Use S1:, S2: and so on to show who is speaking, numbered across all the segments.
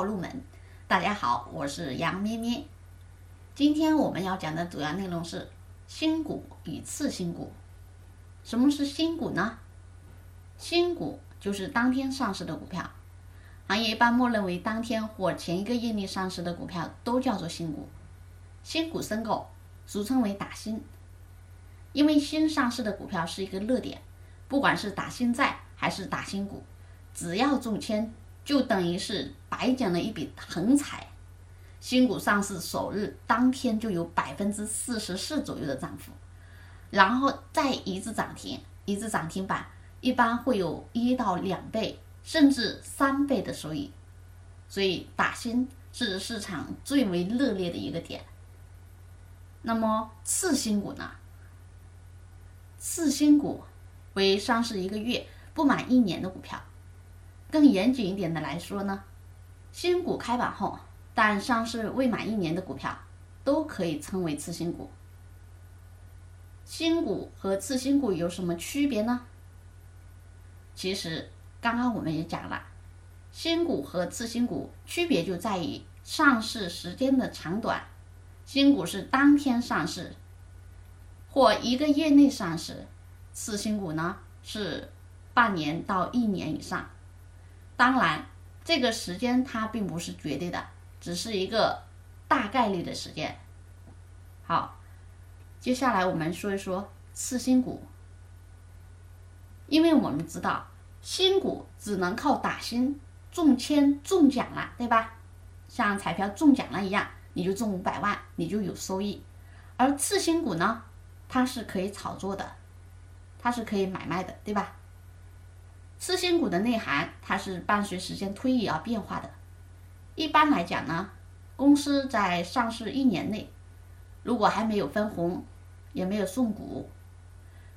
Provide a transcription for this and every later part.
S1: 道入门。大家好，我是杨咩咩。今天我们要讲的主要内容是新股与次新股。什么是新股呢？新股就是当天上市的股票，行业一般默认为当天或前一个业内上市的股票都叫做新股。新股申购俗称为打新，因为新上市的股票是一个热点，不管是打新债还是打新股。只要中签，就等于是白捡了一笔横财。新股上市首日当天就有百分之四十四左右的涨幅，然后再一次涨停，一次涨停板，一般会有一到两倍，甚至三倍的收益。所以打新是市场最为热烈的一个点。那么次新股呢？次新股为上市一个月不满一年的股票。更严谨一点的来说呢，新股开板后，但上市未满一年的股票，都可以称为次新股。新股和次新股有什么区别呢？其实刚刚我们也讲了，新股和次新股区别就在于上市时间的长短。新股是当天上市，或一个月内上市；次新股呢是半年到一年以上。当然，这个时间它并不是绝对的，只是一个大概率的时间。好，接下来我们说一说次新股，因为我们知道新股只能靠打新中签中奖了，对吧？像彩票中奖了一样，你就中五百万，你就有收益。而次新股呢，它是可以炒作的，它是可以买卖的，对吧？次新股的内涵，它是伴随时间推移而变化的。一般来讲呢，公司在上市一年内，如果还没有分红，也没有送股，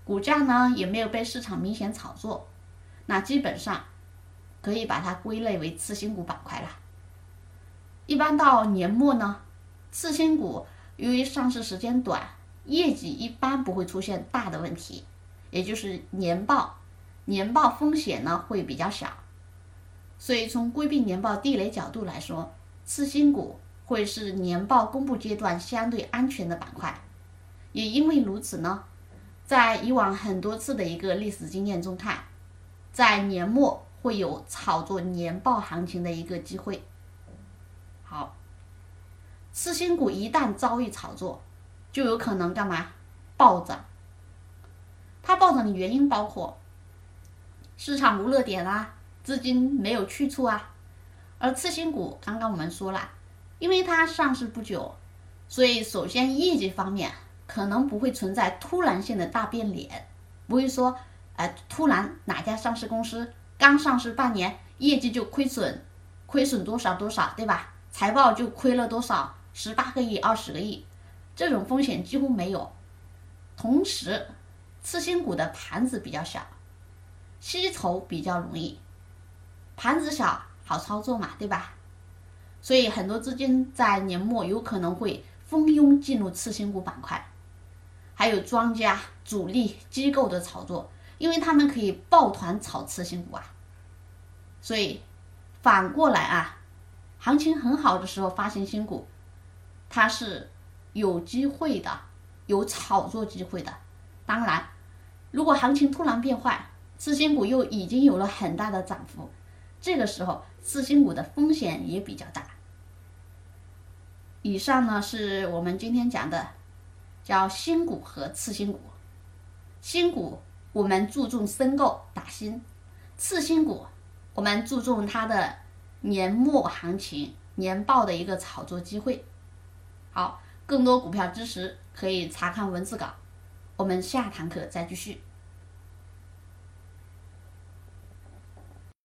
S1: 股价呢也没有被市场明显炒作，那基本上可以把它归类为次新股板块了。一般到年末呢，次新股由于上市时间短，业绩一般不会出现大的问题，也就是年报。年报风险呢会比较小，所以从规避年报地雷角度来说，次新股会是年报公布阶段相对安全的板块。也因为如此呢，在以往很多次的一个历史经验中看，在年末会有炒作年报行情的一个机会。好，次新股一旦遭遇炒作，就有可能干嘛暴涨？它暴涨的原因包括。市场无热点啊，资金没有去处啊，而次新股刚刚我们说了，因为它上市不久，所以首先业绩方面可能不会存在突然性的大变脸，不会说，呃，突然哪家上市公司刚上市半年业绩就亏损，亏损多少多少，对吧？财报就亏了多少，十八个亿、二十个亿，这种风险几乎没有。同时，次新股的盘子比较小。吸筹比较容易，盘子小好操作嘛，对吧？所以很多资金在年末有可能会蜂拥进入次新股板块，还有庄家、主力机构的炒作，因为他们可以抱团炒次新股啊。所以反过来啊，行情很好的时候发行新股，它是有机会的，有炒作机会的。当然，如果行情突然变坏，次新股又已经有了很大的涨幅，这个时候次新股的风险也比较大。以上呢是我们今天讲的，叫新股和次新股。新股我们注重申购打新，次新股我们注重它的年末行情、年报的一个炒作机会。好，更多股票知识可以查看文字稿，我们下堂课再继续。